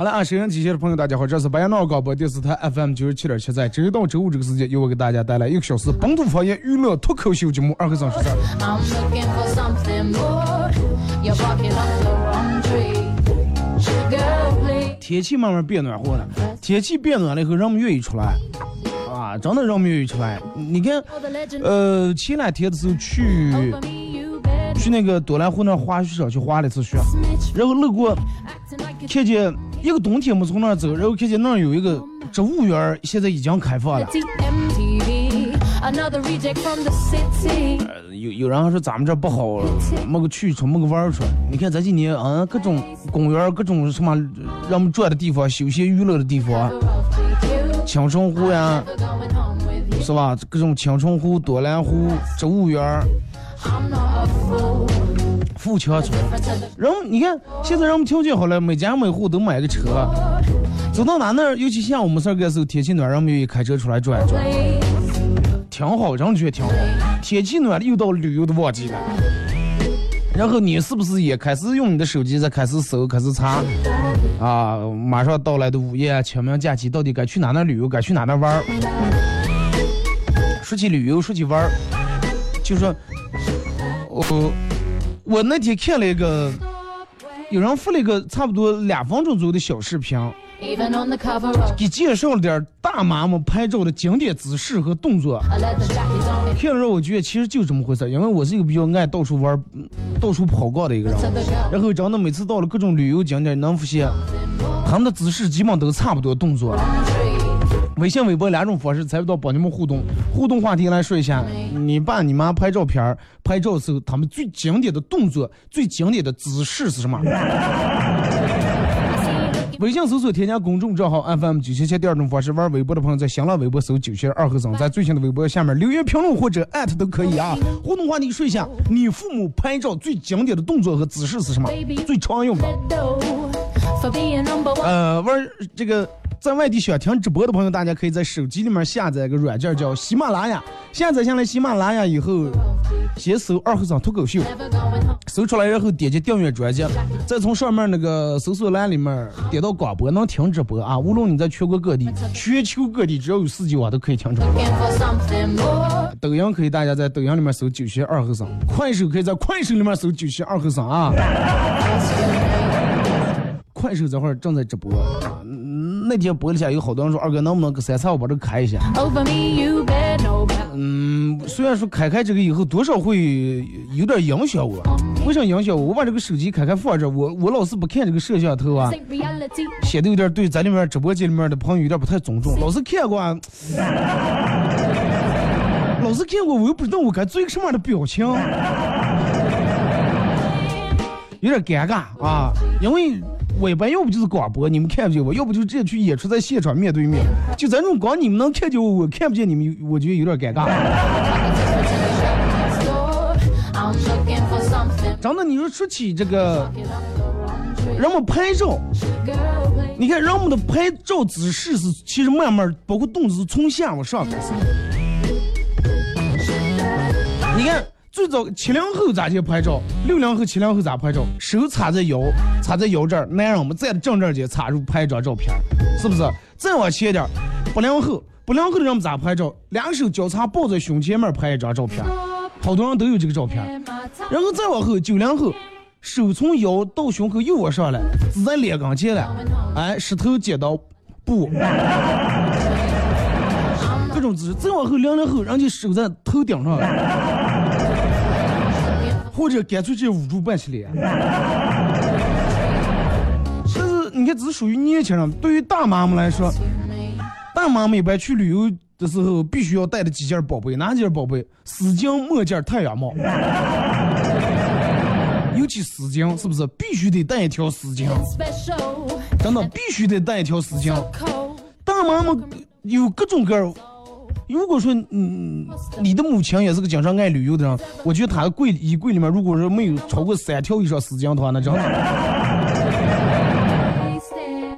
好了，啊，收音机前的朋友，大家好，这是白杨淖尔广播电视台 FM 九十七点七，在周一到周五这个时间，由我给大家带来一个小时本土方言娱乐脱口秀节目《二和尚说事儿》。天气慢慢变暖和了，天气变暖了以后，人们愿意出来啊，真的人们愿意出来。你看，呃，前两天的时候去。去那个多兰湖那滑雪场去滑了一次雪，然后路过，看见一个冬天我们从那儿走，然后看见那儿有一个植物园，现在已经开放了。呃有有人还说咱们这不好，没个去处，没个玩儿处。你看这几年，嗯，各种公园，各种什么让我们转的地方，休闲娱乐的地方，青城湖呀，是吧？各种青城湖、多兰湖、植物园。富强村，人你看，现在人们条件好了，每家每户都买个车，走到哪那，尤其像我们这儿个时候天气暖，人们愿意开车出来转转，挺好，人觉得挺好。天气暖了，又到旅游的旺季了。然后你是不是也开始用你的手机在开始搜，开始查啊？马上到来的五一、清明假期，到底该去哪哪旅游，该去哪哪玩？说起旅游，说起玩，就说。我我那天看了一个，有人发了一个差不多两分钟左右的小视频，给介绍了点大妈们拍照的经典姿势和动作。看了之后，我觉得其实就这么回事，因为我是一个比较爱到处玩、到处跑逛的一个人。然后真的每次到了各种旅游景点，能发现他们的姿势基本都差不多，动作。微信、微博两种方式，参与到帮你们互动。互动话题来说一下，你爸你妈拍照片儿、拍照时候，他们最经典的动作、最经典的姿势是什么？微信搜索添加公众账号 FM 九七七，第二种方式玩微博的朋友在新浪微博搜九七二和尚，在最新的微博下面留言评论或者艾特都可以啊。互动话题说一下，你父母拍照最经典的动作和姿势是什么？最常用的？呃，玩这个在外地想听直播的朋友，大家可以在手机里面下载一个软件叫喜马拉雅，下载下来喜马拉雅以后，先搜二和尚脱口秀。搜出来，然后点击订阅专辑，再从上面那个搜索栏里面点到广播，能听直播啊！无论你在全国各地、全球各地，只要有四 G 网都可以听直播。抖音可以，大家在抖音里面搜“九七二和尚”，快手可以在快手里面搜“九七二和尚”啊。快手这会儿正在直播，那天播了下，有好多人说二哥能不能给三叉我把这开一下？嗯，虽然说开开这个以后多少会有点影响我，为啥影响我？我把这个手机开开放着，我我老是不看这个摄像头啊，显得有点对咱里面直播间里面的朋友有点不太尊重。老是看过，老是看过，我又不知道我该做一个什么样的表情，有点尴尬啊，因为。我一般要不就是广播，你们看不见我；要不就直接去演出，在现场面对面。就咱这种光你们能看见我，我看不见你们，我觉得有点尴尬。真的，你说说起这个，人们拍照，你看人们的拍照姿势是，其实慢慢包括动作是从下往上开始。你看。最早七零后咋去拍照？六零后、七零后咋拍照？手插在腰，插在腰这儿，男人们站正正间插入拍一张照片，是不是？再往前点，八零后，八零后的人们咋拍照？两手交叉抱在胸前面拍一张照片，好多人都有这个照片。然后再往后，九零后，手从腰到胸口又往上来，只在脸跟前了，哎，石头剪刀布，各种姿势。再往后，零零后，人家手在头顶上了。或者干脆直接捂住半起脸。但是你看，这是属于年轻人。对于大妈们来说，大妈们一般去旅游的时候，必须要带的几件宝贝，哪几件宝贝？丝巾、墨镜、太阳帽。尤其丝巾，是不是必须得带一条丝巾？真的必须得带一条丝巾。大妈们有各种各样。如果说，嗯，你的母亲也是个经常爱旅游的人，我觉得她的柜衣柜里面，如果说没有超过三条以上丝巾的话，那真的，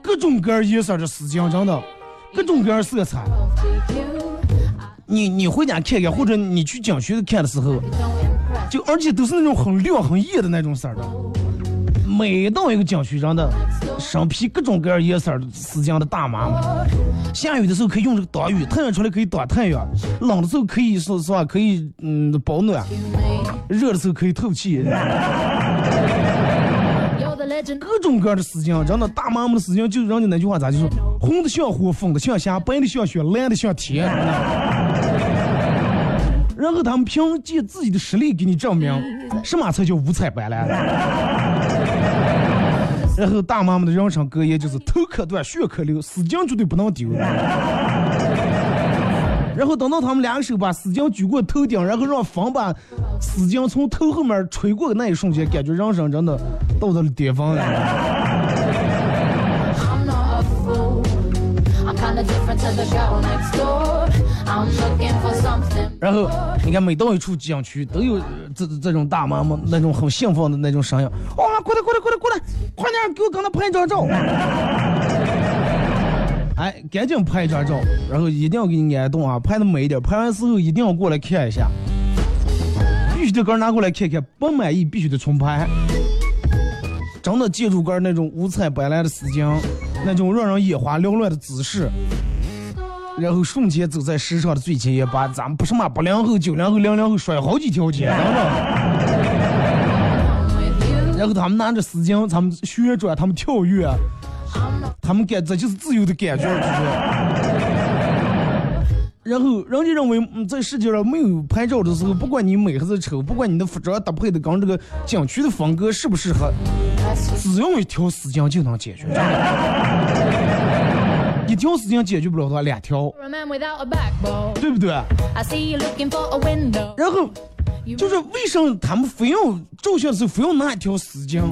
各种各样颜色的丝巾，真的，各种各样色彩。你你回家看看，或者你去景区看的时候，就而且都是那种很亮很艳的那种色的。每到一个景区，真的，身披各种各样颜色的丝巾的大妈，下雨的时候可以用这个挡雨，太阳出来可以挡太阳，冷的时候可以说实话可以嗯保暖，热的时候可以透气。各种各样的丝巾，真的大妈们的丝巾，就人家那句话咋就说，红的像火，粉的像霞，白的像雪，蓝的像天。然后他们凭借自己的实力给你证明，什么才叫五彩斑斓。然后大妈们的人生格言就是头可断，血可流，丝巾绝对不能丢。然后等到他们两手把丝巾举过头顶，然后让风把丝巾从头后面吹过的那一瞬间，感觉人生真的到达了巅峰了。然后你看，每到一处景区，都有这这种大妈们那种很兴奋的那种声音。哇，过来过来过来过来，快点给我跟他拍一张照！哎，赶紧拍一张照，然后一定要给你安动啊，拍的美一点。拍完之后一定要过来看一下，必须得给拿过来看看，不满意必须得重拍。真的记住个那种五彩斑斓的丝巾。那种让人眼花缭乱的姿势，然后瞬间走在时尚的最前沿，把咱们不是嘛八零后、九零后、零零后甩好几条街，然后他们拿着丝巾，他们旋转，他们跳跃，他们感这就是自由的感觉，然后人家认为在世界上没有拍照的时候，不管你美还是丑，不管你的服装搭配的跟这个景区的风格适不适合。只用一条丝巾就能解决，一条事情解决不了的话，两条.对不对.然后就是为什么他们非要照相的时候非要拿一条丝巾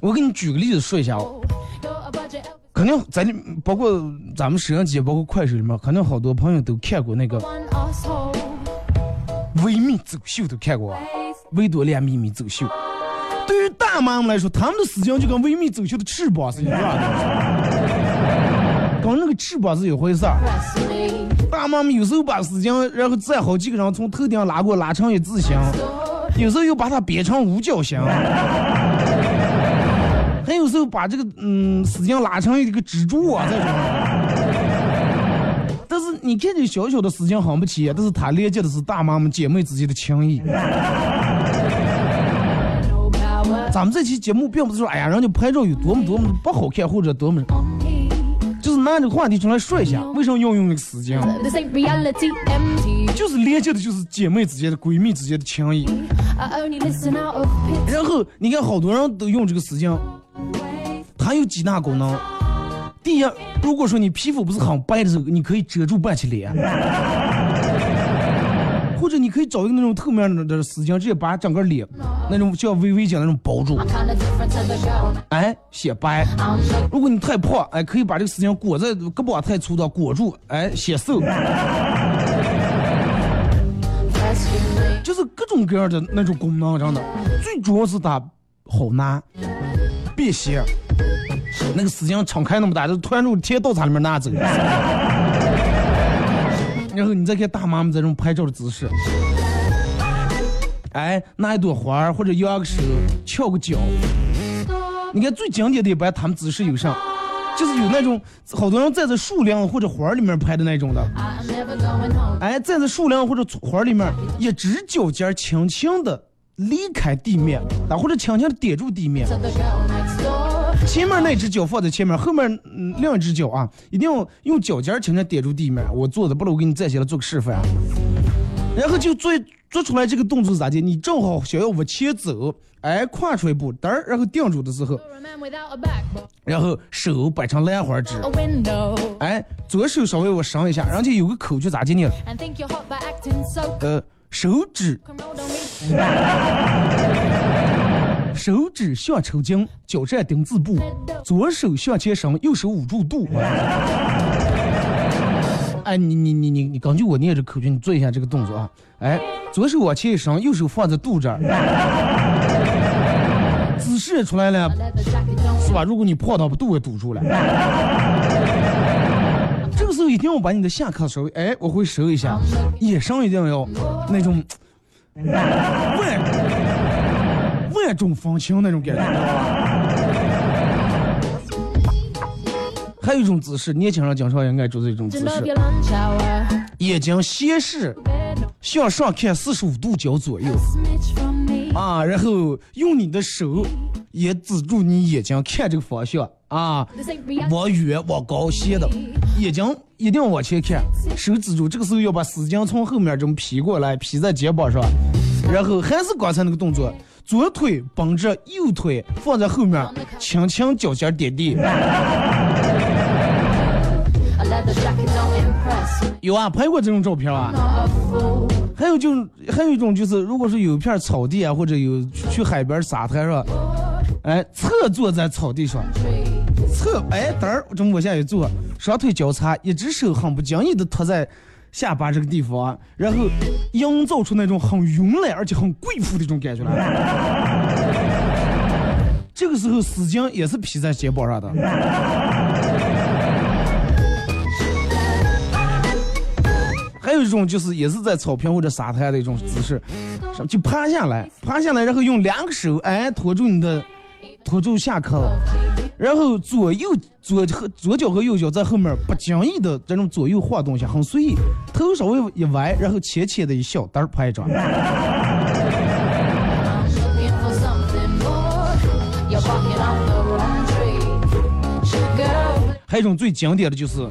我给你举个例子说一下啊，go. You're a budget. 肯定咱里包括咱们摄像机，包括快手里面，肯定好多朋友都看过那个维密走秀，都看过啊，维多利亚秘密走秀。对于大妈们来说，他们的丝巾就跟维密走秀的翅膀是一样的，跟那个翅膀是一回事儿。大妈们有时候把丝巾，然后再好几个人从头顶拉过拉成一字形，有时候又把它编成五角形，还有时候把这个嗯丝巾拉成一个蜘蛛啊这种。但是你看这小小的丝巾很不起眼，但是它连接的是大妈们姐妹之间的情谊。咱们这期节目并不是说，哎呀，人家拍照有多么多么不好看，或者多么，就是拿这个话题出来说一下，为什么要用这个丝巾.就是连接的就是姐妹之间的、闺蜜之间的情谊。然后你看，好多人都用这个丝巾，它有几大功能。第一，如果说你皮肤不是很白的时候，你可以遮住半边脸，或者你可以找一个那种透明的的丝巾，直接把整个脸那种像微微巾那种包住，哎，显白。如果你太胖，哎，可以把这个丝巾裹在胳膊太粗的裹住，哎，显瘦。就是各种各样的那种功能，真的。最主要是它好拿，便携。那个丝巾敞开那么大，就突然就贴刀叉里面拿走。然后你再看大妈们这种拍照的姿势，哎，拿一朵花或者摇个手，翘个脚。你看最经典的一般，他们姿势有啥？就是有那种好多人站在树林或者花儿里面拍的那种的。哎，站在树林或者花里面，一只脚尖儿轻轻的离开地面，啊，或者轻轻的点住地面。前面那只脚放在前面，后面嗯另一只脚啊，一定要用脚尖儿轻轻点住地面。我做的不了，我给你站起来做个示范啊。然后就做做出来这个动作是咋的？你正好想要往前走，哎，跨出一步，嘚儿，然后定住的时候.然后手摆成兰花指，哎，左手稍微我伸一下，然后就有个口诀咋的呢？And think you're hot by acting so 呃，手指. 手指向抽筋，脚站丁字步，左手向前伸，右手捂住肚。哎，你你你你你根据我念这口诀，你做一下这个动作啊！哎，左手往前一伸，右手放在肚这儿，姿势也出来了是吧？如果你胖到把肚给堵住了，这个时候一定要把你的下颌稍微哎，我会收一下，眼神一定要那种万万种风情那种感觉。还有一种姿势，年轻人经常应该做这种姿势眼睛斜视，向上看四十五度角左右.啊，然后用你的手也指住你眼睛看这个方向啊.往远往高斜的，眼睛一定要往前看，手指住。这个时候要把丝巾从后面这么披过来，披在肩膀上，然后还是刚才那个动作，左腿绷着，右腿放在后面，轻轻脚尖点地。有啊，拍过这种照片啊。有就是，还有一种就是，如果是有一片草地啊，或者有去海边沙滩上，哎，侧坐在草地上，侧哎嘚儿这么往下一坐，双腿交叉，一只手很不经意的托在下巴这个地方，然后营造出那种很慵懒而且很贵妇的一种感觉来。这个时候丝巾也是披在肩膀上的。还有一种就是也是在草坪或者沙滩的一种姿势，上就趴下来，趴下来，然后用两个手哎托住你的，托住下颌，然后左右左和左脚和右脚在后面不经意的这种左右晃动一下，很随意，头稍微一歪，然后浅浅的一笑，单儿拍一张。还有一种最经典的就是.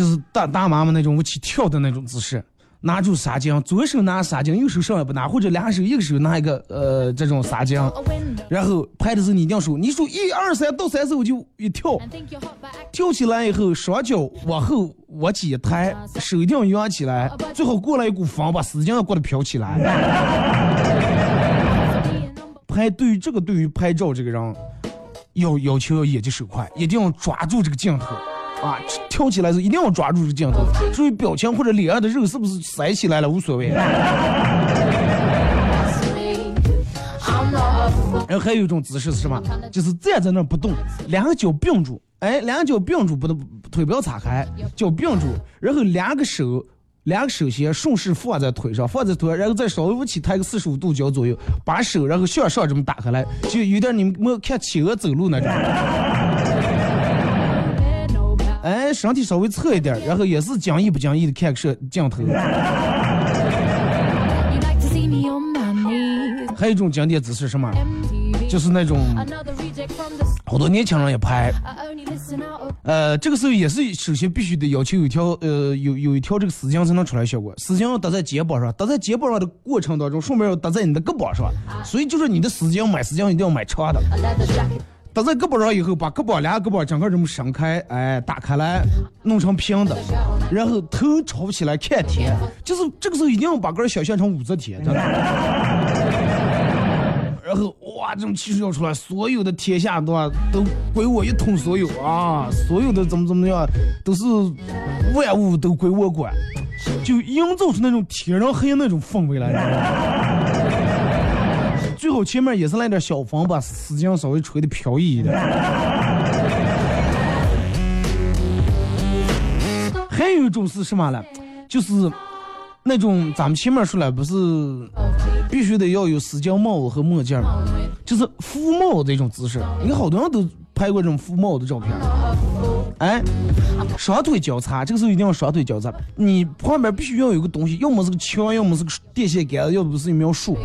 就是大大妈们那种舞起跳的那种姿势，拿住纱巾，左手拿纱巾，右手上也不拿，或者两手一个手拿一个呃这种纱巾，然后拍的时候你一定要数，你数一二三到三时候就一跳.跳起来以后双脚往后往起一抬，手一定要扬起来，最好过来一股风把丝巾要过得飘起来。拍对于这个对于拍照这个人要要求要眼疾手快，一定要抓住这个镜头啊！跳起来的时一定要抓住这镜头，注意表情或者脸上的肉是不是塞起来了无所谓。然后还有一种姿势是什么？就是站在那儿不动，两个脚并住，哎，两个脚并住，不能腿不要岔开，脚并住，然后两个手。两个手先顺势放在腿上，放在腿上，然后再稍微起抬个四十五度角左右，把手然后向上这么打开来，就有点你们看企鹅走路那种。身体稍微侧一点，然后也是讲义不讲义的看个摄镜头。还有一种经典姿势是什么？就是那种.好多年轻人也拍.呃，这个时候也是首先必须得要求有一条呃有有一条这个丝巾才能出来效果，丝巾要搭在肩膀上，搭在肩膀上的过程当中，顺便要搭在你的胳膊上，所以就是你的丝巾买丝巾一定要买长的.搭在胳膊上以后，把胳膊两个胳膊整个这么伸开，哎，打开来，弄成平的，然后头朝起来看天，就是这个时候一定要把个儿想象成武则天，真的。然后哇，这种气势要出来，所有的天下对吧都归我一统所有啊，所有的怎么怎么样，都是万物都归我管，就营造出那种天人合一那种氛围来。你知道吗最好前面也是来点小风，把丝巾稍微吹的飘逸一点。还有一种是什么呢？就是那种咱们前面说了，不是必须得要有丝巾帽子和墨镜儿吗，就是覆帽这种姿势。你看好多人都拍过这种覆帽的照片。哎，双腿交叉，这个时候一定要双腿交叉。你旁边必须要有个东西，要么是个枪，要么是个电线杆，要不是一苗树。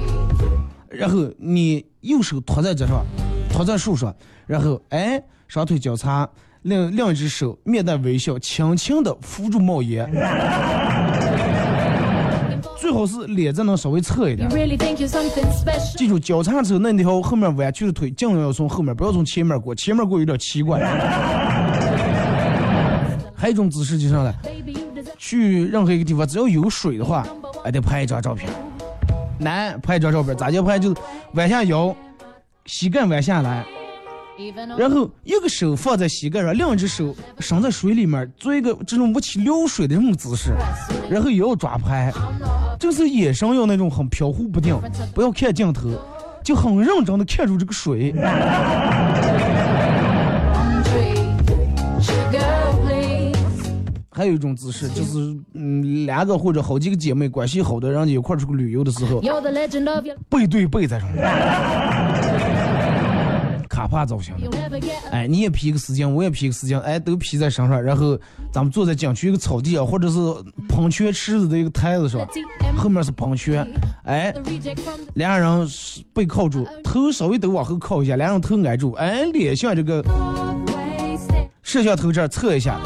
然后你右手托在这上，托在树上，然后哎，双腿交叉，另另一只手面带微笑，轻轻的扶住帽檐，最好是脸再能稍微侧一点。记住，交叉之后那条后面弯曲的腿尽量要从后面，不要从前面过，前面过有点奇怪。还有一种姿势就是啥呢去任何一个地方，只要有水的话，还得拍一张照片。男拍一张照片，咋叫拍？就是弯下腰，膝盖弯下来，然后一个手放在膝盖上，另一只手伸在水里面，做一个这种不起流水的这种姿势，然后也要抓拍。就是眼神要那种很飘忽不定，不要看镜头，就很认真的看住这个水。还有一种姿势就是，嗯，两个或者好几个姐妹关系好的人一块儿出去旅游的时候.背对背在上面，卡帕造型的.哎，你也披个丝巾，我也披个丝巾，哎，都披在身上，然后咱们坐在景区一个草地啊，或者是喷泉池子的一个台子上，后面是喷泉，哎两人是背靠住，头稍微都往后靠一下，两人头挨住，哎，脸向这个摄像头这儿侧一下，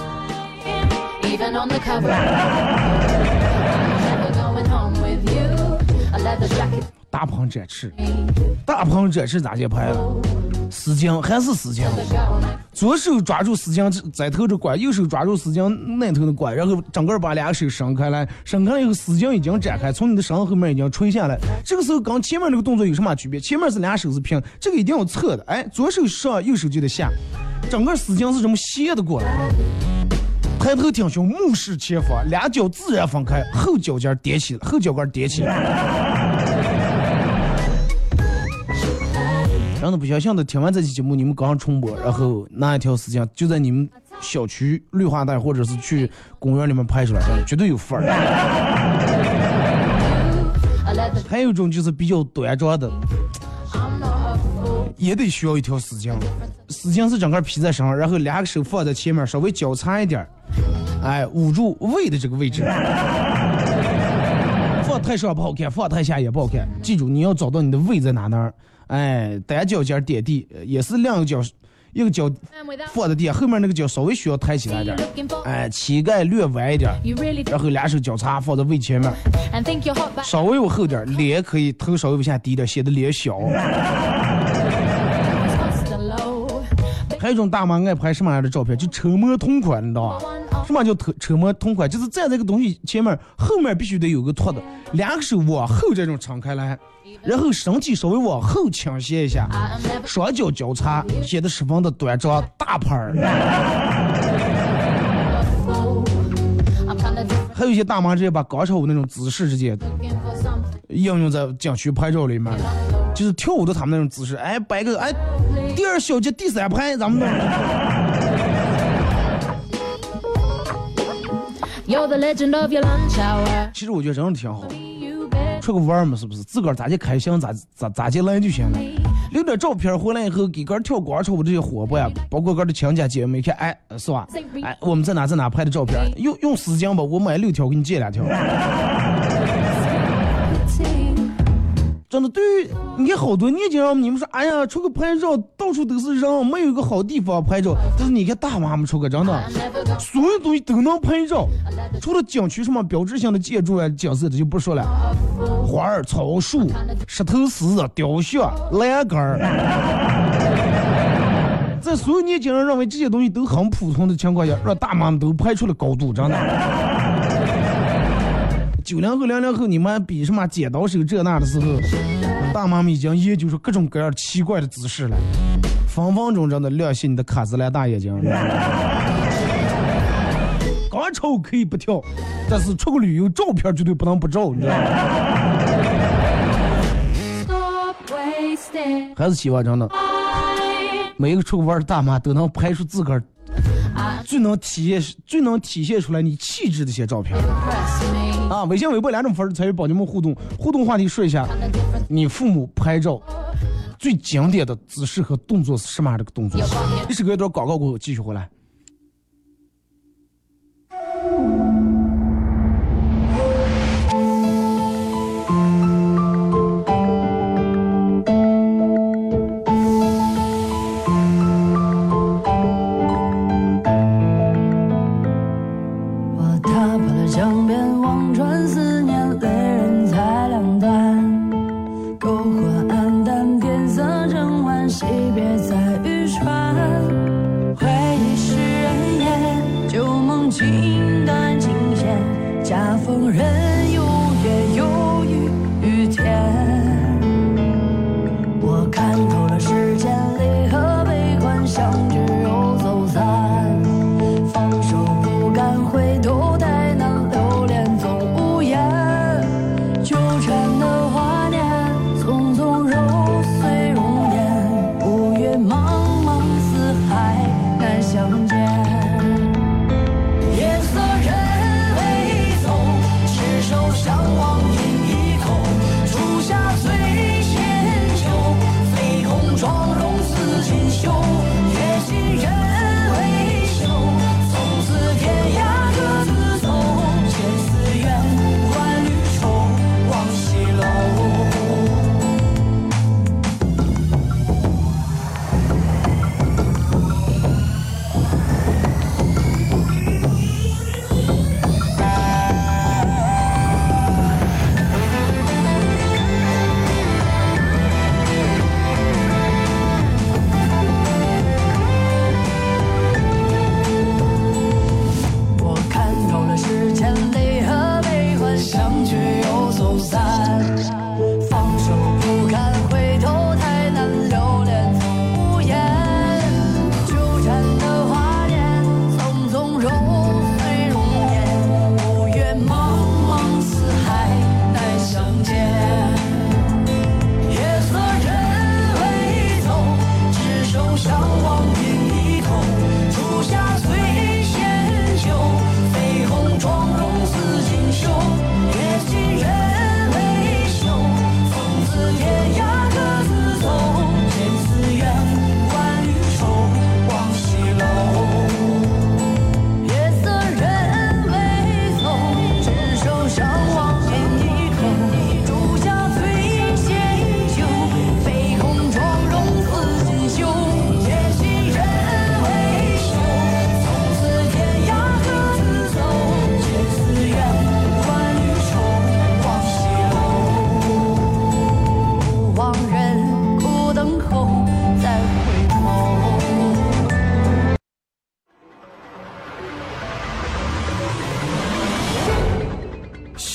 大鹏展翅，大鹏展翅咋接拍了？丝巾还是丝巾，左手抓住丝巾在头的管，右手抓住丝巾那头的管，然后整个把两个手伸开来，伸开了以后丝巾已经展开，从你的身后面已经垂下来。这个时候跟前面那个动作有什么区别？前面是俩手是平，这个一定要侧的，哎，左手上，右手就得下，整个丝巾是这么斜的过来。抬头挺胸，目视前方，两脚自然分开，后脚尖踮起，后脚跟踮起。让他不相信的听完这期节目，你们刚重播，然后拿一条时间就在你们小区绿化带或者是去公园里面拍出来，绝对有范儿。还有一种就是比较端庄的，也得需要一条丝巾，丝巾是整个披在身上，然后两个手放在前面，稍微交叉一点儿，哎，捂住胃的这个位置。放太上不好看，放太下也不好看。记住，你要找到你的胃在哪那儿。哎，单脚尖点地，呃也是两个脚一个脚放在地下，后面那个脚稍微需要抬起来点哎，膝盖略弯一点然后两手交叉放在胃前面稍微往后点，脸可以头稍微往下低一点，显得脸小。It's constant low. 还有种大妈爱拍什么样的照片？就车模同款，你知道吧？什么叫车车模同款？就是站这个东西前面，后面必须得有个托的，两个手往后这种敞开来，然后身体稍微往后倾斜一下，双脚交叉，显得十分的端庄大牌儿。还有一些大妈直接把广场舞那种姿势直接应用在景区拍照里面，就是跳舞的他们那种姿势，哎，摆个哎，二小节第三拍，咱们.其实我觉得真的挺好，出个弯儿嘛，是不是？自个儿咋就开心咋咋咋就来就行了。留点照片回来以后，给个儿跳广场舞这些伙伴呀，包括个儿的亲家姐妹看，哎，是吧？哎，我们在哪在哪拍的照片，用用丝巾吧，我买六条，给你借两条。真的，对于你看好多年轻人，你们说，哎呀，出去拍照到处都是人，没有一个好地方拍照。但是你看大妈们出去，真的，所有东西都能拍照，除了景区什么标志性的建筑啊、景色，这就不说了。花儿、草树、石头石、雕像、栏杆儿，在所有年轻人认为这些东西都很普通的情况下，让大妈们都拍出了高度，真的。九零后、零零后，你们比什么剪刀手这那的时候，大妈们已经研究出各种各样奇怪的姿势来，分分钟真的亮起你的卡姿兰大眼睛。广场舞可以不跳，但是出个旅游照片绝对不能不照，你知道吗？还是希望真的每一个出去玩的大妈都能拍出自个儿最能体现、最能体现出来你气质的一些照片啊！微信、微博两种方式参与帮你们互动，互动话题说一下你父母拍照最经典的姿势和动作是什么样的个动作？一首歌一段广告过后继续回来。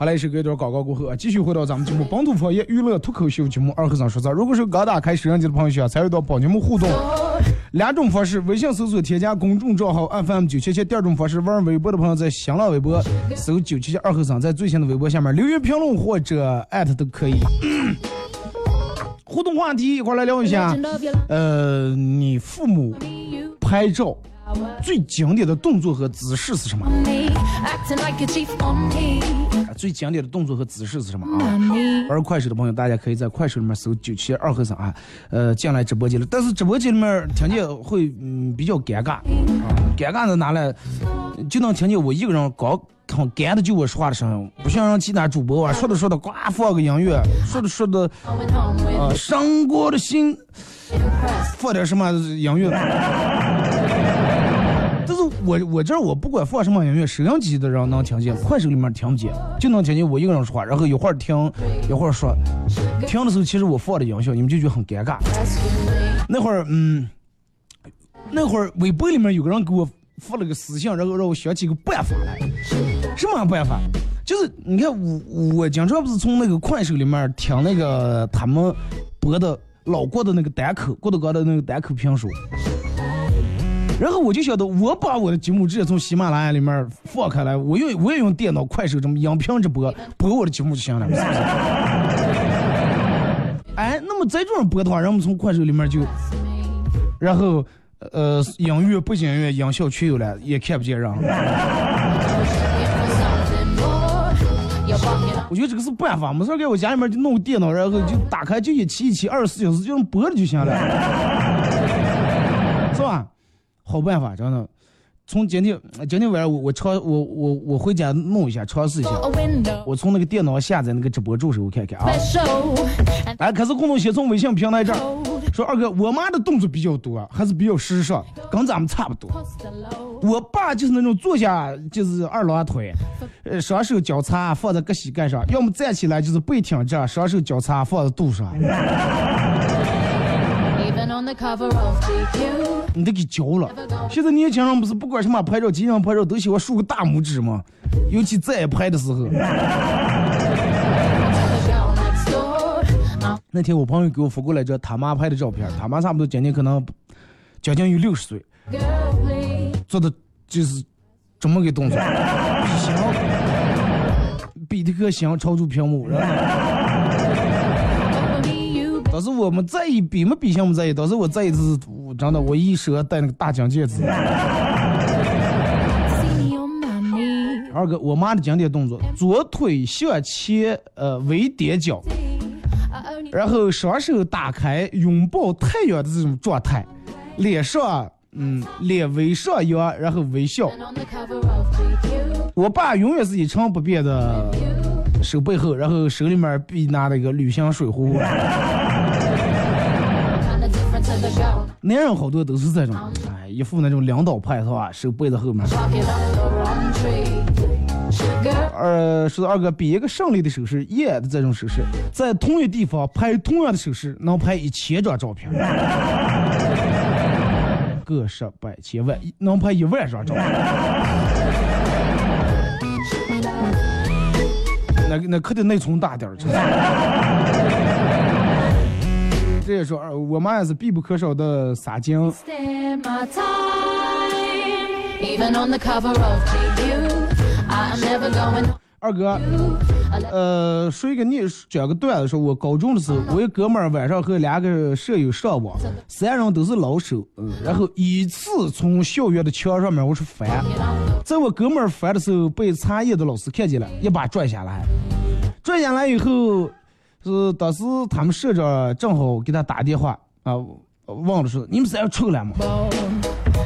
好嘞，是隔一段广告过后啊，继续回到咱们节目《本土方言娱乐脱口秀》节目二和尚说事。如果是刚打开摄像机的朋友，需要参与到帮节目互动，两种方式：微信搜索添加公众账号 FM 九七七；第二种方式，玩微博的朋友在新浪微博搜九七七二和尚，在最新的微博下面留言评论或者艾特都可以。互动话题一块来聊一下，呃，你父母拍照最经典的动作和姿势是什么？最经典的动作和姿势是什么啊？玩快手的朋友，大家可以在快手里面搜九七二和尚啊，呃，进来直播间了。但是直播间里面听见会嗯比较尴尬啊，尴尬的拿来？就能听见我一个人搞很干的就我说话的声音，不像让其他主播啊说着说着呱放个音乐，说着说着啊伤过的心放点什么音乐。我我这儿我不管放什么音乐，收音机的人能听见，快手里面听不见，就能听见我一个人说话，然后一会儿听，一会儿说，听的时候其实我放的音效，你们就觉得很尴尬。那会儿嗯，那会儿微博里面有个人给我发了个私信，然后让我想起个办法来，什么办法？就是你看我我经常不是从那个快手里面听那个他们播的老郭的那个单口，郭德纲的那个单口评书。然后我就晓得，我把我的节目直接从喜马拉雅里面放开来，我用我也用电脑快手这么音频直播播我的节目就行了？哎，那么在这样播的话，人们从快手里面就，然后呃音乐、背景音乐、音效全有了，也看不见人。我觉得这个是办法，没事儿给我家里面就弄个电脑，然后就打开就一期一期二十四小时就能播了就行了？好办法，真的。从今天今天晚上我我尝我我我回家弄一下尝试一下，我从那个电脑下载那个直播助手，我看看啊。哎，可是共同先从微信平台这儿说，二哥，我妈的动作比较多，还是比较时尚，跟咱们差不多。我爸就是那种坐下就是二郎腿，呃，双手交叉放在个膝盖上，要么站起来就是背挺直，双手交叉放在肚上。你得给教了。现在年轻人不是不管什么拍照、机上拍照都喜欢竖个大拇指吗？尤其在拍的时候。那天我朋友给我发过来这他妈拍的照片，他妈差不多将近可能将近有六十岁，做的就是这么个动作，比心，比这个心朝住屏幕，然后。当时我们在意比没比心不在意，当时我在意的是，我真的我一手戴那个大金戒指。二哥，我妈的经典动作，左腿向前，呃，微踮脚，然后双手打开，拥抱太阳的这种状态，脸上，嗯，脸微上扬，然后微笑。我爸永远是一成不变的手背后，然后手里面必拿那个旅行水壶。男人好多都是这种，哎，一副那种领导派是吧？手背在后面。呃，说二哥比一个胜利的手势，耶的这种手势，在同一地方拍同样的手势，能拍一千张照片，个十百千万，能拍一万张照片。那那可得内存大点儿。这也说，呃我妈也是必不可少的撒精。Stand my time. Even on the cover of GQ, I am never going 二哥，呃，说一个你讲个段子，说我高中的时候，我一哥们儿晚上和两个舍友上网，三人都是老手，嗯，然后依次从校园的墙上面我是翻，在我哥们儿翻的时候，被查验的老师看见了，一把拽下来，拽下来以后，是当时他们社长正好给他打电话啊，忘了说你们三个出来嘛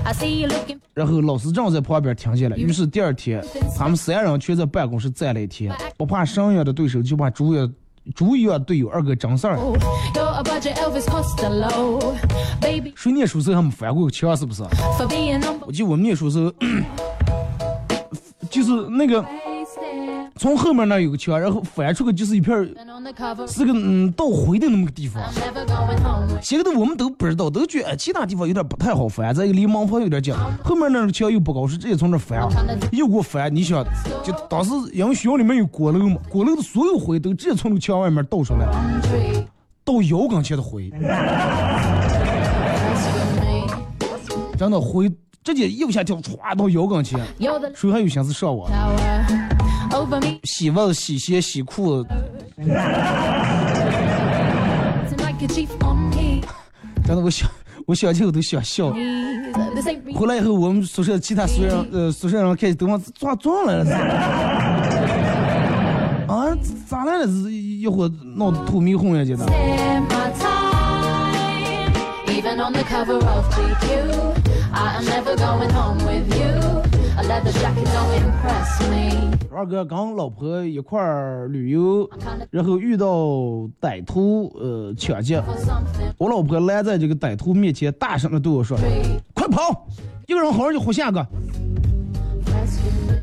，I see you looking 然后老师正在旁边听见了，于是第二天，他们三人全在办公室站了一天，不怕神一样的对手，就怕猪一样猪一样的队友。二哥真事儿，You're a budget Elvis Costello. Baby, 谁念书时候还没翻过个墙是不是我记得我们念书时候，就是那个.从后面那有个墙，然后翻出个就是一片是个嗯倒灰的那么个地方。现在的我们都不知道，都觉得哎其他地方有点不太好翻，再一个离门房有点近，后面那个墙又不高，是直接从这翻，又给我翻。你想，就当时因为学校里面有锅炉嘛，锅炉的所有灰都直接从那个墙外面倒出来.到腰跟前的灰.真的灰直接右下跳歘到腰跟前，谁还有心思上网？Tower over me. 洗袜子、洗鞋、洗裤子.真的我想我想起我都想笑。回来以后，我们宿舍其他宿舍人呃宿舍人开始都往抓撞来了。啊，咋来了？是一会儿闹得头迷昏呀，觉得。Stand my time. Even on the cover of GQ, I am never going home with you. A leather jacket don't impress me. 二哥跟老婆一块儿旅游，然后遇到歹徒呃抢劫，我老婆拦在这个歹徒面前，大声的对我说快跑！一个人好好就活下个。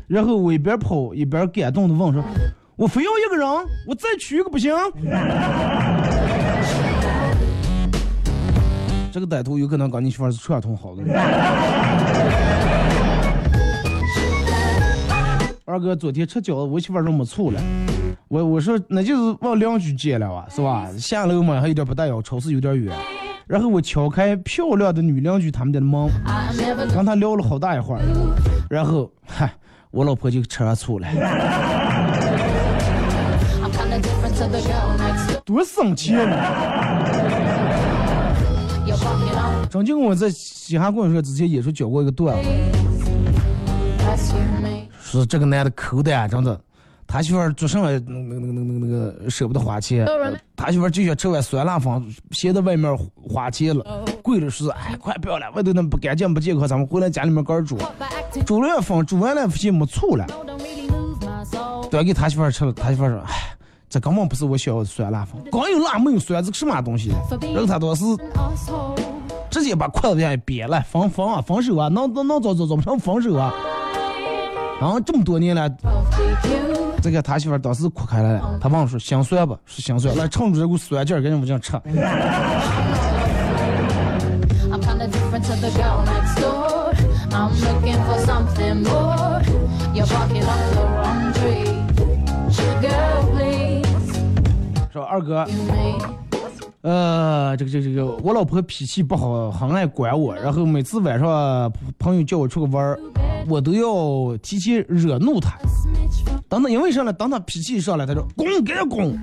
然后我一边跑一边感动的问说：“我非要一个人，我再娶一个不行？” 这个歹徒有可能跟你媳妇是串通好的。二哥昨天吃饺子，我媳妇儿说没醋了。我我说那就是往邻居借了啊，是吧？下楼嘛还有点不大要，超市有点远。然后我敲开漂亮的女邻居他们家的门，跟她聊了好大一会儿，然后嗨，我老婆就吃上醋了，多生气啊！张静我在嘻哈公社之前也是讲过一个段子，说这个男的抠的啊，真的，他媳妇儿做什么那个那个那个那个那个舍不得花钱，他媳妇儿就想吃碗酸辣粉，嫌在外面花钱了，贵了是哎快不要了，外头那不干净不健康，咱们回来家里面干煮，By acting, 煮了碗粉，煮完了发现没醋了.端给他媳妇儿吃了，他媳妇儿说哎。这根本不是我想要的酸辣粉，光有辣没有酸，这个什么东西然后他当时直接把筷子一瘪了，分分啊，分手啊，能能能早早早不成分手啊？然后这么多年了，这个他媳妇当时哭开了，他忘我说心酸吧，说心酸，来唱着这股酸劲给你们讲吃。说二哥。呃，这个这个这个，我老婆脾气不好，很爱管我，然后每次晚上朋友叫我出去玩儿，我都要提前惹怒她。From 等因为啥呢？等她脾气一上来，她说滚，给人滚，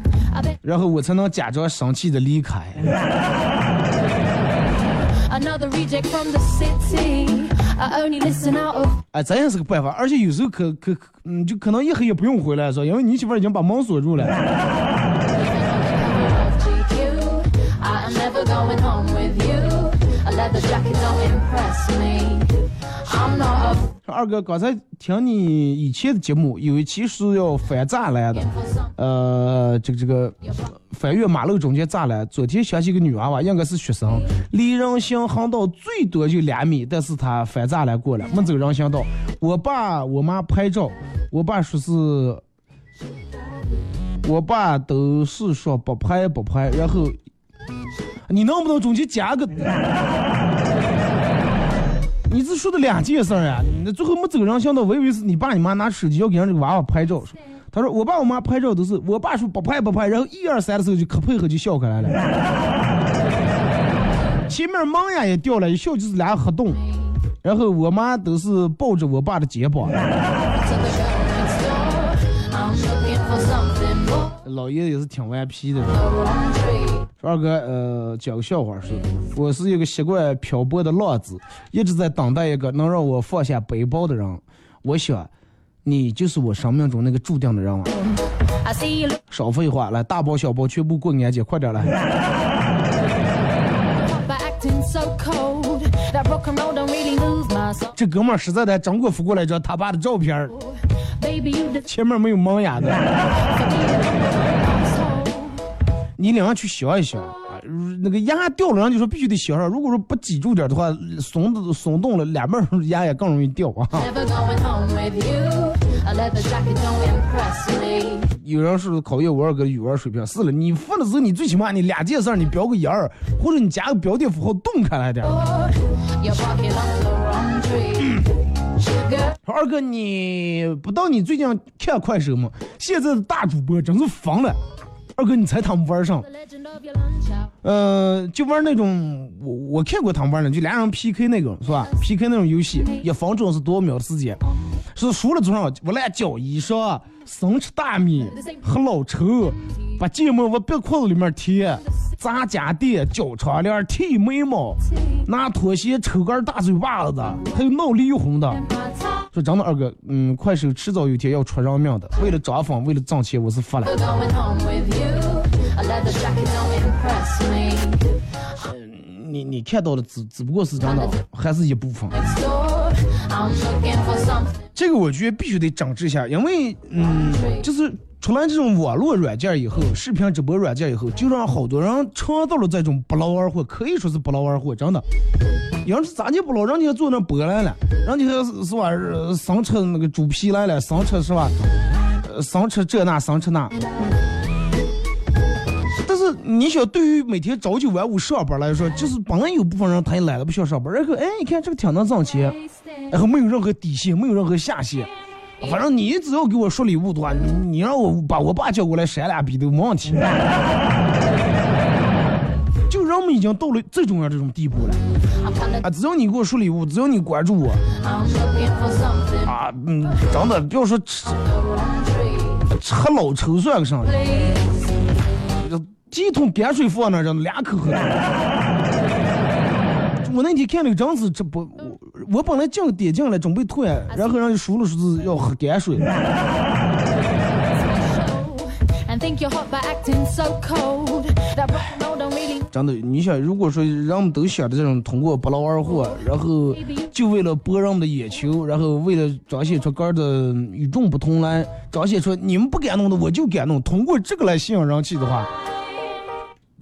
然后我才能假装生气的离开。哎，这也是个办法，而且有时候可可可嗯，就可能一黑也不用回来，是吧？因为你媳妇已经把门锁住了。二哥，刚才听你以前的节目，有一期是要翻栅栏的，呃，这个这个翻越马路中间栅栏。昨天想起个女娃娃，应该是学生，离人行横道最多就两米，但是她翻栅栏过了，没走人行道。我爸我妈拍照，我爸说是，我爸都是说不拍不拍，然后你能不能中间加个？你这说的两件事儿啊！你最后没走人行道，我以为是你爸你妈拿手机要给人这个娃娃拍照，说他说我爸我妈拍照都是我爸说不拍不拍，然后一二三的时候就可配合就笑开来了。前面门牙也掉了，一笑就是俩黑洞，然后我妈都是抱着我爸的肩膀。老爷也是挺顽皮的。二哥，呃，讲个笑话是，我是一个习惯漂泊的浪子，一直在等待一个能让我放下背包的人。我想，你就是我生命中那个注定的人少废话，来，大包小包全部过年节，快点来. 这哥们儿实在的真给我发过来一张他爸的照片前面没有蒙眼的，你领上去削一削。啊那个牙掉了，人就说必须得削上。如果说不挤住点的话，松的松动了，两边儿牙也更容易掉啊。有人是考验我二哥的语文水平，是了，你分的时候你最起码你两件事儿你标个一二，或者你加个标点符号动开来点.说二哥，你不到你最近看快手吗？现在的大主播真是疯了。二哥，你猜他们玩上？呃，就玩那种我我看过他们玩的，就俩人 PK 那种是吧？PK 那种游戏，一分钟是多少秒时间？是输了多少？我俩脚衣裳、生吃大米、喝老抽，把芥末往别裤子里面贴，砸家电、脚窗帘、剃眉毛，拿拖鞋抽根大嘴巴子的，还有闹离婚的。说真的，二哥，嗯，快手迟早有一天要出人命的。为了涨粉，为了挣钱，我是发了。你你看到的只只不过是真的，还是一部分。这个我觉得必须得整治一下，因为嗯，就是出来这种网络软件以后，视频直播软件以后，就让好多人尝到了这种不劳而获，可以说是不劳而获，真的。人是咋就不劳？人家坐那播来了，人家是是吧？生吃那个猪皮来了，生吃是吧？生吃这那，生吃那。但是你想，对于每天朝九晚五上班来说，就是本来有部分人他也懒得不想上班，然后哎，你看这个挺能挣钱，然后没有任何底线，没有任何下限。反正你只要给我说礼物的话，你让我把我爸叫过来扇俩逼都没问题。就人们已经到了这种样这种地步了啊！只要你给我说礼物，只要你关注我啊，嗯，真的不要说吃吃老抽算个啥，Please. 几桶泔水放那儿，让两口喝。我那天看那个张子直播，我我本来进点进来准备退，然后人家说了说是要喝泔水。真的，你想，如果说人们都想着这种通过不劳而获，然后就为了博人们的眼球，然后为了彰显出个人的与众不同来，彰显出你们不敢弄的我就敢弄，通过这个来吸引人气的话，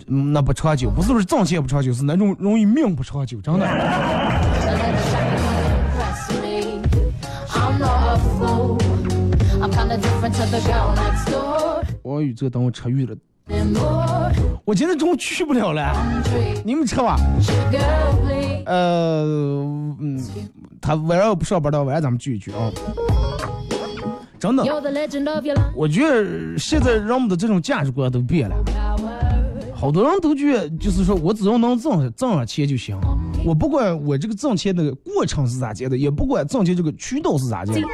嗯那不长久，不是说挣钱不长久，是那种容易命不长久，真的。王宇，这个等我吃鱼了，我今天中午去不了了，你们吃吧。呃，嗯，他晚上不上班的，晚上咱们聚一聚啊。真的我觉得现在人们的这种价值观都变了。好多人都觉得，就是说我只要能挣挣上钱就行，我不管我这个挣钱的过程是咋接的，也不管挣钱这个渠道是咋接的.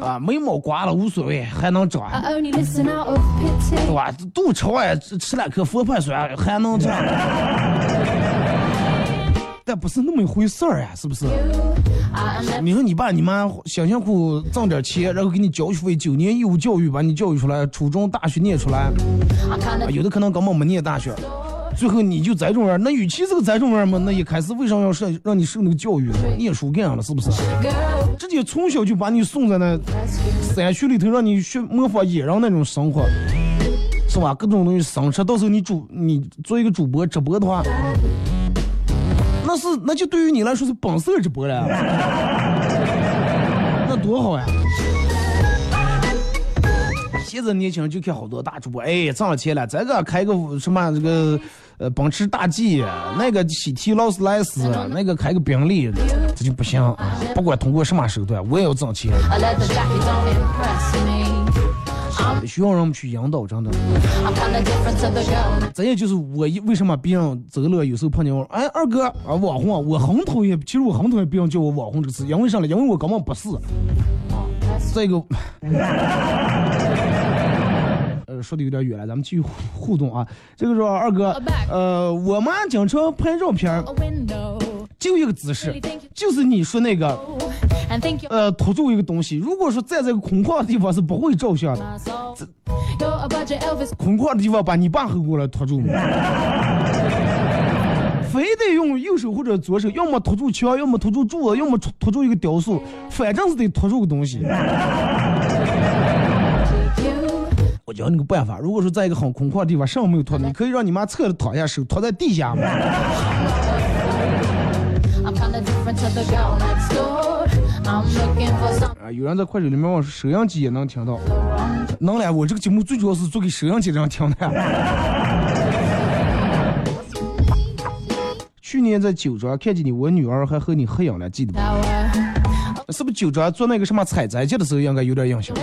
啊，眉毛刮了无所谓，还能长.对吧？肚超哎，吃吃两颗佛牌酸还能长，但不是那么一回事儿呀，是不是？你说你爸你妈辛辛苦苦挣点钱，然后给你交学费，九年义务教育把你教育出来，初中、大学念出来，啊有的可能根本没念大学，最后你就栽种人，那与其这个栽种人嘛，那一开始为啥要受让你受那个教育呢？念书干啥了？是不是？直接从小就把你送在那山区里头，让你学模仿野人那种生活，是吧？各种东西生吃，到时候你主你做一个主播直播的话，那是那就对于你来说是本色直播了，那多好呀！现在年轻人就看好多大主播，哎，挣了钱了，这个开个什么这个呃奔驰大 G，那个喜提劳斯莱斯，那个开个宾利，这就不行。不管通过什么手段，我也要挣钱。需要人们去引导，真的。这也就是我一为什么别人走了，有时候碰见我，哎，二哥啊，网红啊，我很讨厌，其实我很讨厌别人叫我网红这个词，因为啥呢？因为我根本不是。这个，呃，说的有点远了，咱们继续互互动啊。这个说二哥，呃，我妈经常拍照片.就一个姿势，就是你说那个呃，拖住一个东西。如果说在这个空旷的地方是不会照相的.空旷的地方把你爸吼过来拖住，非得用右手或者左手，要么拖住墙，要么拖住柱子，要么拖拖住一个雕塑，反正是得拖住个东西。我教你个办法，如果说在一个很空旷的地方，什么没有拖，你可以让你妈侧着躺下，手托在地下嘛。啊，有人在快手里面问我说收音机也能听到，能嘞。我这个节目最主要是做给收音机这样听的。去年在九庄看见你，我女儿还和你合影了，记得吗？tower. 是不是九庄做那个什么采摘节的时候应该有点印象.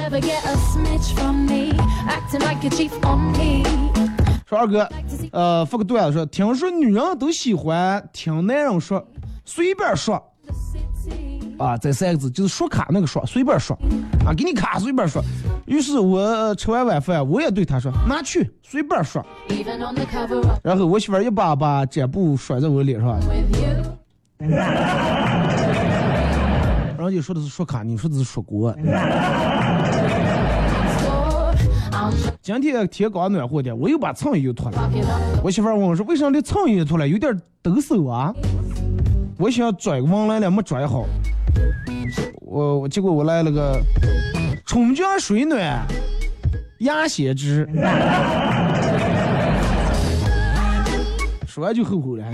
说二哥，呃，发个段子说，听说女人都喜欢听男人说，随便说.啊，这三个字就是说卡那个说，随便说啊，给你卡随便说。于是我呃吃完晚饭，我也对他说，拿去随便说。Even on the cover of 然后我媳妇儿一把把剪布甩在我脸上. 然后就说的是说卡，你说的是说锅。今天天刚暖和点，我又把衬衣脱了。我媳妇儿问我说，为啥连蹭衣脱了，有点抖手啊？我想拽个往来了，没拽好。我我结果我来了个春江水暖鸭血汁，说完就后悔了。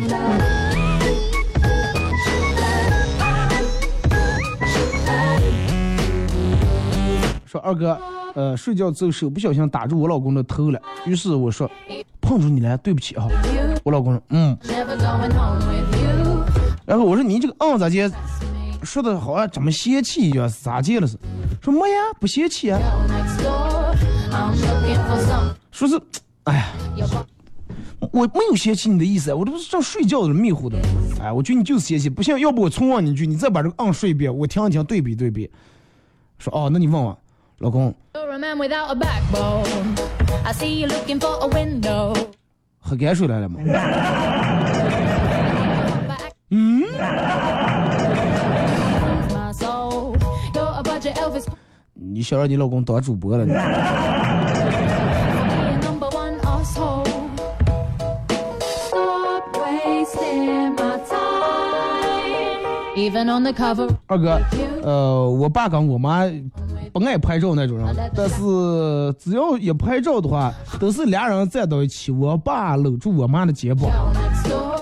说二哥，呃，睡觉之后手不小心打住我老公的头了，于是我说碰住你了，对不起啊。我老公说嗯，然后我说你这个嗯咋接？说的好像怎么泄气一样，咋接了是？说没呀，不泄气啊。说是，哎呀我没有嫌弃你的意思啊，我这不是正睡觉的迷糊的。哎，我觉得你就是嫌弃，不行，要不我重问你一句，你再把这个嗯说一遍，我听一听，对比对比。说哦，那你问问，老公 You're a man without a backbone. I see you looking for a window. 喝泔水来了吗？嗯.你想让你老公当主播了呢？Be a number one asshole. Stop wasting my time. Even on the cover. 二哥，呃，我爸跟我妈不爱拍照那种人，但是只要一拍照的话，都是俩人站到一起，我爸搂住我妈的肩膀.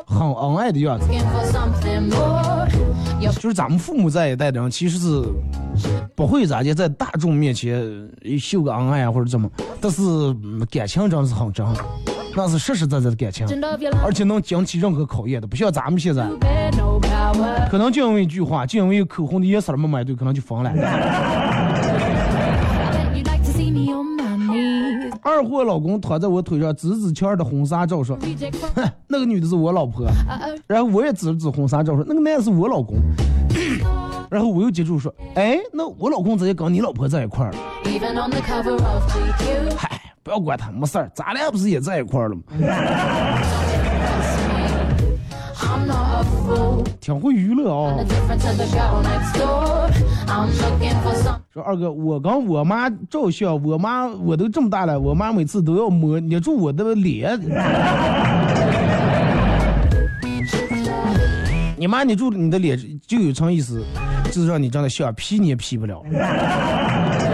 很恩爱的样子。就是咱们父母这一代的人，其实是不会咋的在大众面前秀个恩爱啊或者怎么，但是嗯感情真是很真，那是实实在在的感情.而且能经起任何考验的，不像咱们现在，可能就因为一句话，就因为口红的颜色没买对，可能就分了。二货老公躺在我腿上指指圈的婚纱照说哼，那个女的是我老婆。”然后我也指指婚纱照说：“那个男的是我老公。”然后我又接住说：“哎，那我老公直接跟你老婆在一块儿了。嗨，不要管他，没事儿，咱俩不是也在一块儿了吗？挺会娱乐啊.说二哥，我跟我妈照相，我妈我都这么大了，我妈每次都要摸捏住我的脸。你妈捏住你的脸，就有层意思，就是让你长得像 P 你也 P 不了，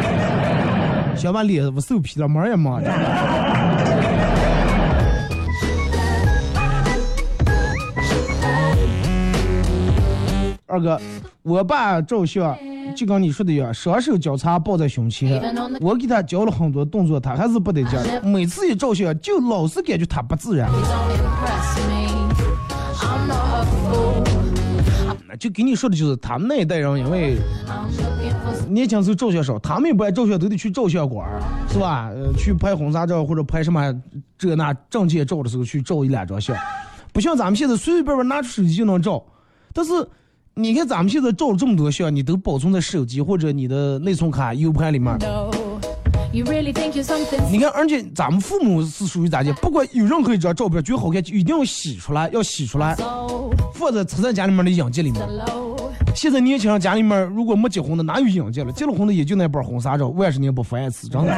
想把脸我手 P 了，门也没。二哥，我爸照相就跟你说的一样，双手交叉抱在胸前。我给他教了很多动作，他还是不得劲儿。每次一照相，就老是感觉他不自然。就给你说的就是他们那一代人，因为年轻时候照相少，他们不爱照相，都得去照相馆儿，是吧？呃，去拍婚纱照或者拍什么这那证件照的时候去照一两张相，不像咱们现在随随便便拿出手机就能照。但是你看咱们现在照了这么多相，你都保存在手机或者你的内存卡 U 盘里面。你看，而且咱们父母是属于咋的？不管有任何一张照片觉得好看，就一定要洗出来，要洗出来，放在藏在家里面的影集里面。现在年轻人家里面如果没结婚的，哪有影集了？结了婚的也就那本婚纱照，万十年不翻一次，真的。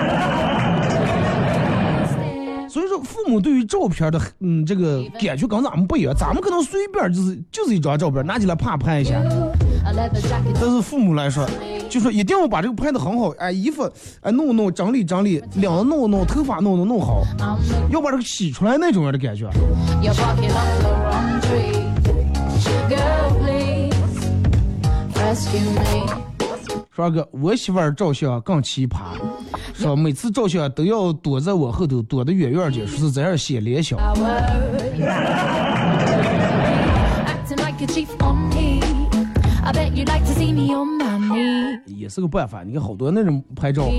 所以说，父母对于照片的嗯这个感觉跟咱们不一样，咱们可能随便就是就是一张照片拿起来啪拍一下。但是父母来说，就说一定要把这个拍的很好，哎，衣服哎弄弄整理整理，领子弄弄，头发弄弄弄好，要把这个洗出来那种样的感觉。Girl, please. Rescue me. 说二哥，我媳妇儿照相更奇葩，说每次照相都要躲在我后头，躲得远远的，说是这样显脸小。也是个办法。你看好多那种拍照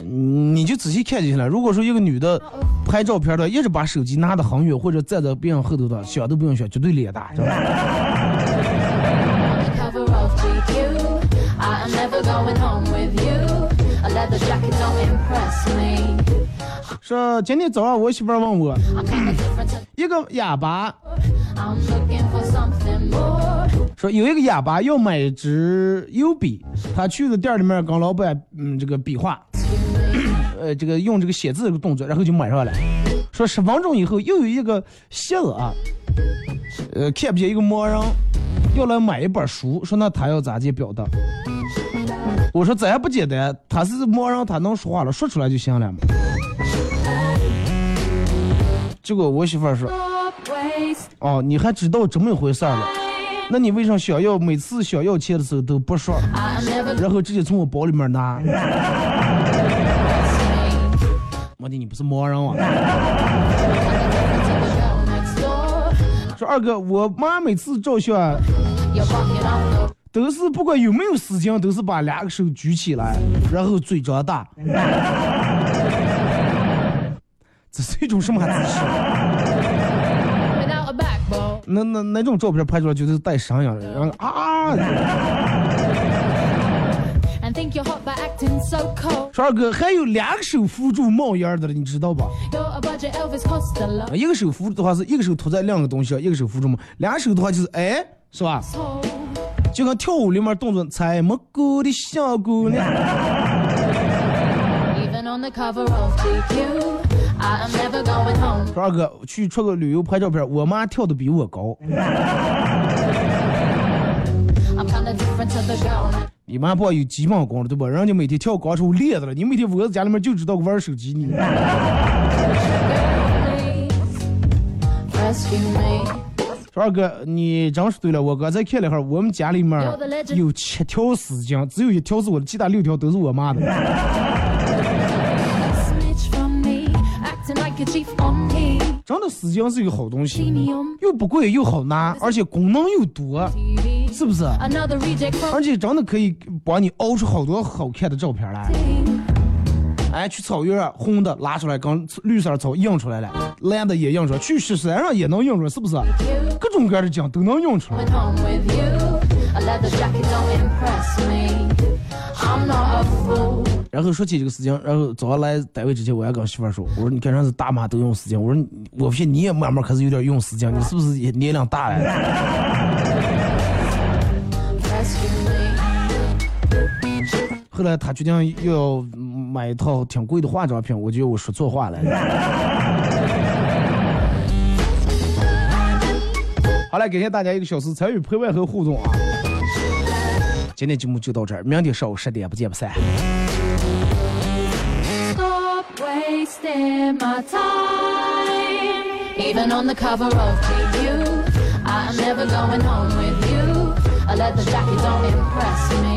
你就仔细看就行了。如果说一个女的拍照片的，一直把手机拿得很远，或者站在别人后头的，想都不用想，绝对脸大。真的 the going home with you. A leather jacket don't impress me. 说今天早上我媳妇儿问我 一个哑巴.说有一个哑巴要买一支油笔，他去了店里面跟老板嗯这个比划，呃这个用这个写字这个动作，然后就买上了。说十分钟以后又有一个瞎子啊，呃看不见一个盲人要来买一本书，说那他要咋去表达？我说这还不简单，他是盲人，他能说话了，说出来就行了嘛。结果我媳妇儿说，哦，你还知道这么一回事儿了？那你为啥想要每次想要钱的时候都不说，然后直接从我包里面拿？me. 我的你不是盲人啊？说二哥，我妈每次照相都是不管有没有丝巾，都是把两个手举起来，然后嘴张大。这是一种什么姿势.那那那种照片拍出来就是带声音的，然后啊二哥还有两个手扶住冒烟的了，你知道吧.一个手扶住的话是一个手托在两个东西上，一个手扶住嘛，两个手的话就是哎，是吧？So 就跟跳舞里面动作，采蘑菇的小姑娘。说二哥去出个旅游拍照片，我妈跳的比我高你妈不有基本功了对吧？人家每天跳广场舞练的了，你每天窝在家里面就知道玩手机你。说二哥，你真是对了，我刚才看了一会儿，我们家里面有七条丝巾，只有一条是我的，其他六条都是我妈的。真的丝巾是一个好东西，又不贵又好拿，而且功能又多，是不是？而且真的可以帮你凹出好多好看的照片来。哎，去草原上红的拉出来，跟绿色草印出来了，蓝的也印出来，去雪山上也能印出来，是不是？各种各样的奖都能印出来。然后说起这个事情，然后早上来单位之前，我还跟媳妇说，我说你看人家是大妈都用丝巾，我说你我不信你也慢慢开始有点用丝巾，你是不是也年龄大了？后来他决定要买一套挺贵的化妆品，我觉得我说错话了。好了，感谢大家一个小时参与陪伴和互动啊！今天节目就到这儿，明天上午十点不见不散。Stop wasting my time. Even on the cover of GQ, I am never going home with you. A leather jacket don't impress me.